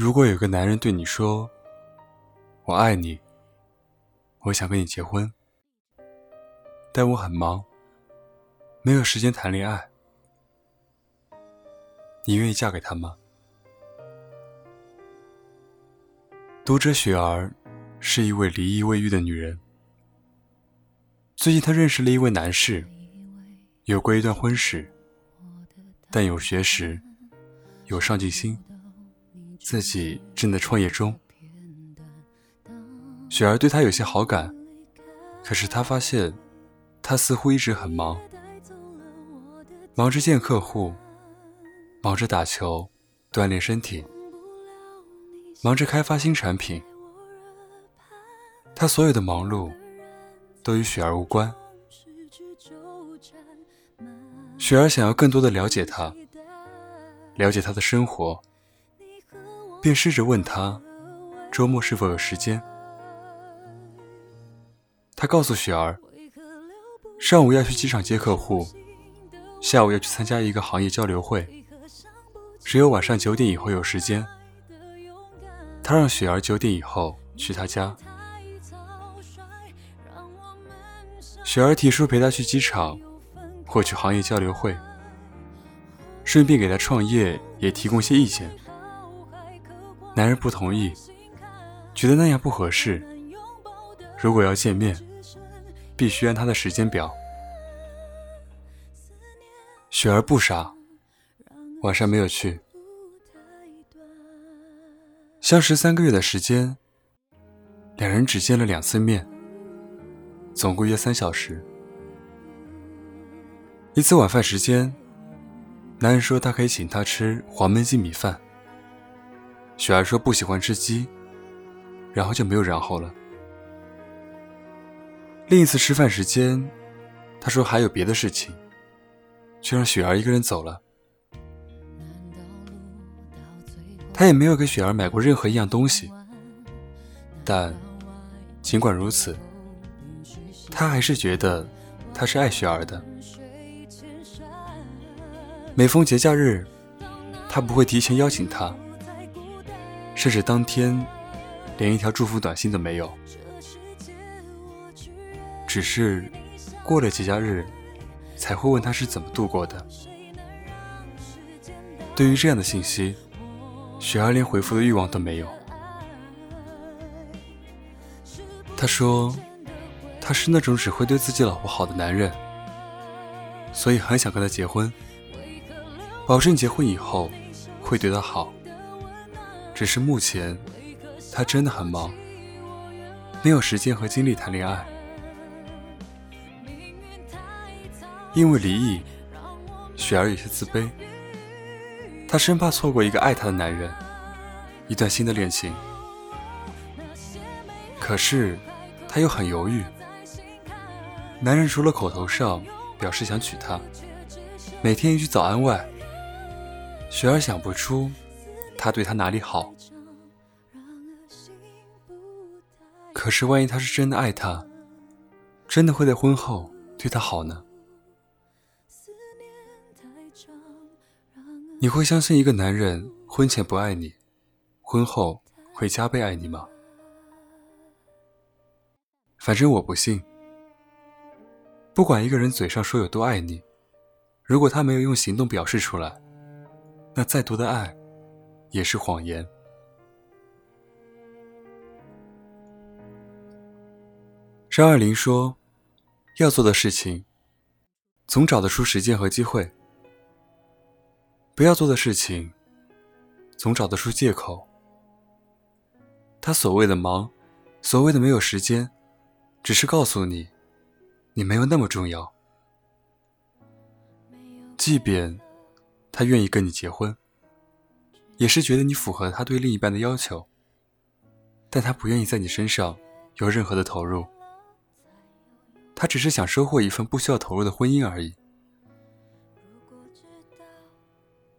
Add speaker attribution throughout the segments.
Speaker 1: 如果有个男人对你说：“我爱你，我想跟你结婚，但我很忙，没有时间谈恋爱。”你愿意嫁给他吗？读者雪儿是一位离异未育的女人。最近她认识了一位男士，有过一段婚史，但有学识，有上进心。自己正在创业中，雪儿对他有些好感，可是她发现，他似乎一直很忙，忙着见客户，忙着打球，锻炼身体，忙着开发新产品。他所有的忙碌，都与雪儿无关。雪儿想要更多的了解他，了解他的生活。便试着问他，周末是否有时间。他告诉雪儿，上午要去机场接客户，下午要去参加一个行业交流会，只有晚上九点以后有时间。他让雪儿九点以后去他家。雪儿提出陪他去机场，或去行业交流会，顺便给他创业也提供些意见。男人不同意，觉得那样不合适。如果要见面，必须按他的时间表。雪儿不傻，晚上没有去。相识三个月的时间，两人只见了两次面，总共约三小时。一次晚饭时间，男人说他可以请她吃黄焖鸡米饭。雪儿说不喜欢吃鸡，然后就没有然后了。另一次吃饭时间，他说还有别的事情，却让雪儿一个人走了。他也没有给雪儿买过任何一样东西，但尽管如此，他还是觉得他是爱雪儿的。每逢节假日，他不会提前邀请她。甚至当天，连一条祝福短信都没有，只是过了节假日，才会问他是怎么度过的。对于这样的信息，雪儿连回复的欲望都没有。他说，他是那种只会对自己老婆好的男人，所以很想跟他结婚，保证结婚以后会对她好。只是目前，他真的很忙，没有时间和精力谈恋爱。因为离异，雪儿有些自卑，她生怕错过一个爱她的男人，一段新的恋情。可是，她又很犹豫。男人除了口头上表示想娶她，每天一句早安外，雪儿想不出。他对他哪里好？可是万一他是真的爱她，真的会在婚后对她好呢？你会相信一个男人婚前不爱你，婚后会加倍爱你吗？反正我不信。不管一个人嘴上说有多爱你，如果他没有用行动表示出来，那再多的爱。也是谎言。张爱玲说：“要做的事情，总找得出时间和机会；不要做的事情，总找得出借口。”他所谓的忙，所谓的没有时间，只是告诉你，你没有那么重要。即便他愿意跟你结婚。也是觉得你符合他对另一半的要求，但他不愿意在你身上有任何的投入，他只是想收获一份不需要投入的婚姻而已。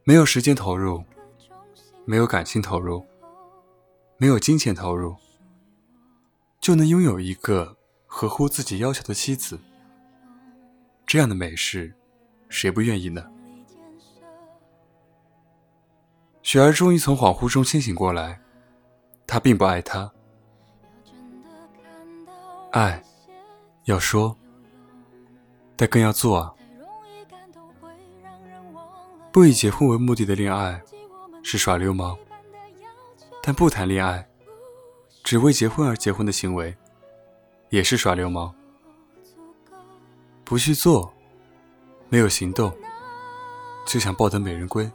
Speaker 1: 没有时间投入，没有感情投入，没有金钱投入，就能拥有一个合乎自己要求的妻子，这样的美事，谁不愿意呢？雪儿终于从恍惚中清醒过来，他并不爱他。爱，要说，但更要做啊！不以结婚为目的的恋爱是耍流氓，但不谈恋爱，只为结婚而结婚的行为也是耍流氓。不去做，没有行动，就想抱得美人归。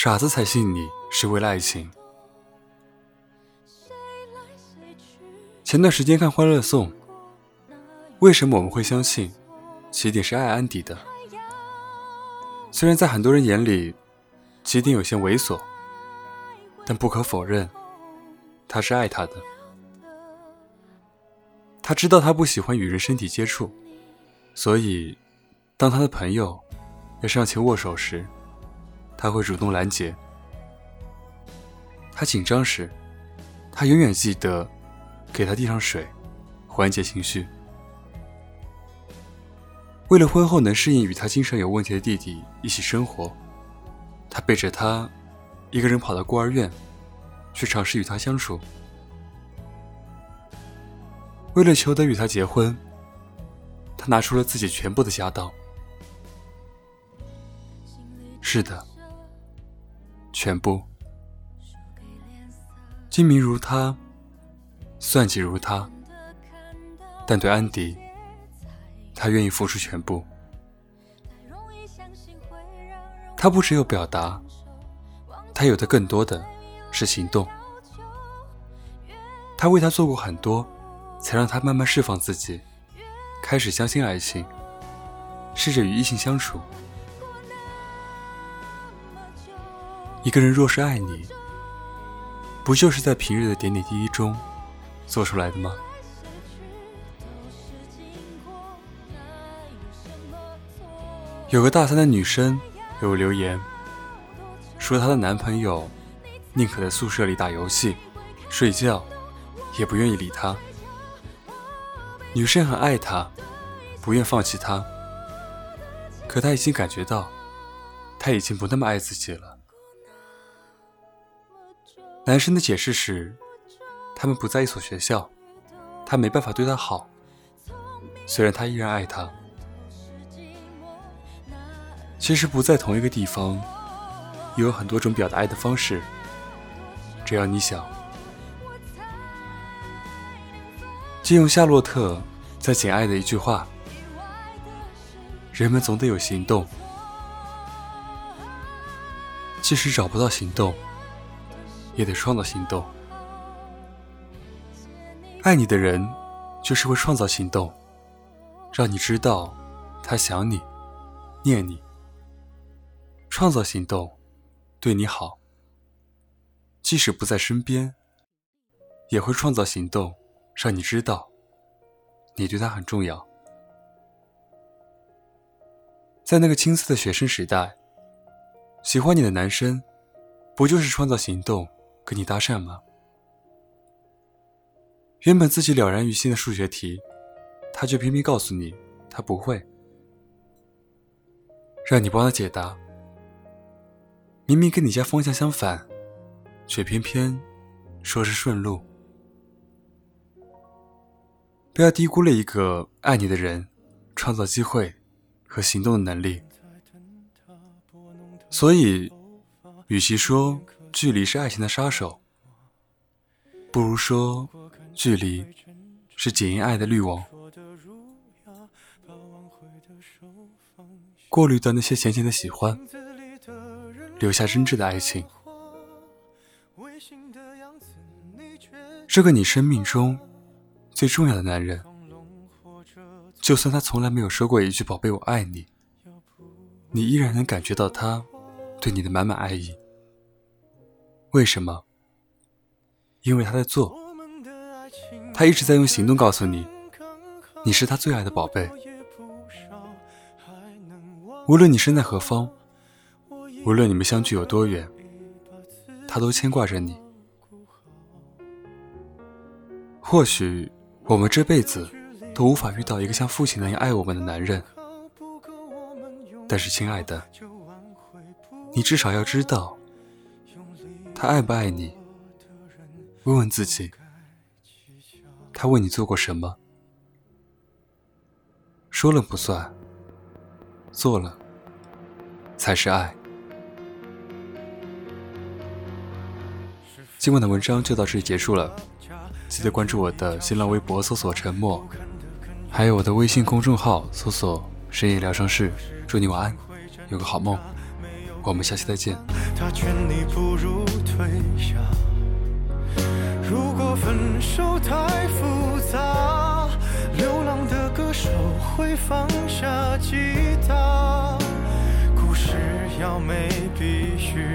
Speaker 1: 傻子才信你是为了爱情。前段时间看《欢乐颂》，为什么我们会相信起点是爱安迪的？虽然在很多人眼里，起点有些猥琐，但不可否认，他是爱她的。他知道他不喜欢与人身体接触，所以当他的朋友要上前握手时，他会主动拦截。他紧张时，他永远记得。给他递上水，缓解情绪。为了婚后能适应与他精神有问题的弟弟一起生活，他背着他，一个人跑到孤儿院，去尝试与他相处。为了求得与他结婚，他拿出了自己全部的家当。是的，全部。精明如他。算计如他，但对安迪，他愿意付出全部。他不只有表达，他有的更多的是行动。他为他做过很多，才让他慢慢释放自己，开始相信爱情，试着与异性相处。一个人若是爱你，不就是在平日的点点滴滴中？做出来的吗？有个大三的女生给我留言，说她的男朋友宁可在宿舍里打游戏、睡觉，也不愿意理她。女生很爱他，不愿放弃他，可她已经感觉到，他已经不那么爱自己了。男生的解释是。他们不在一所学校，他没办法对她好。虽然他依然爱她，其实不在同一个地方，也有很多种表达爱的方式。只要你想，借用夏洛特在《简爱》的一句话：“人们总得有行动，即使找不到行动，也得创造行动。”爱你的人，就是会创造行动，让你知道他想你、念你。创造行动，对你好。即使不在身边，也会创造行动，让你知道你对他很重要。在那个青涩的学生时代，喜欢你的男生，不就是创造行动跟你搭讪吗？原本自己了然于心的数学题，他却偏偏告诉你他不会，让你帮他解答。明明跟你家方向相反，却偏偏说是顺路。不要低估了一个爱你的人创造机会和行动的能力。所以，与其说距离是爱情的杀手，不如说。距离是检验爱的滤网，过滤掉那些浅浅的喜欢，留下真挚的爱情。这个你生命中最重要的男人，就算他从来没有说过一句“宝贝，我爱你”，你依然能感觉到他对你的满满爱意。为什么？因为他在做。他一直在用行动告诉你，你是他最爱的宝贝。无论你身在何方，无论你们相距有多远，他都牵挂着你。或许我们这辈子都无法遇到一个像父亲那样爱我们的男人，但是，亲爱的，你至少要知道，他爱不爱你。问问自己，他为你做过什么？说了不算，做了才是爱。今晚的文章就到这里结束了，记得关注我的新浪微博，搜索“沉默”，还有我的微信公众号，搜索“深夜疗伤室”。祝你晚安，有个好梦。我们下期再见。
Speaker 2: 他劝你不如退下。如果分手太复杂，流浪的歌手会放下吉他。故事要美，必须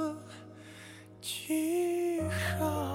Speaker 2: 记上。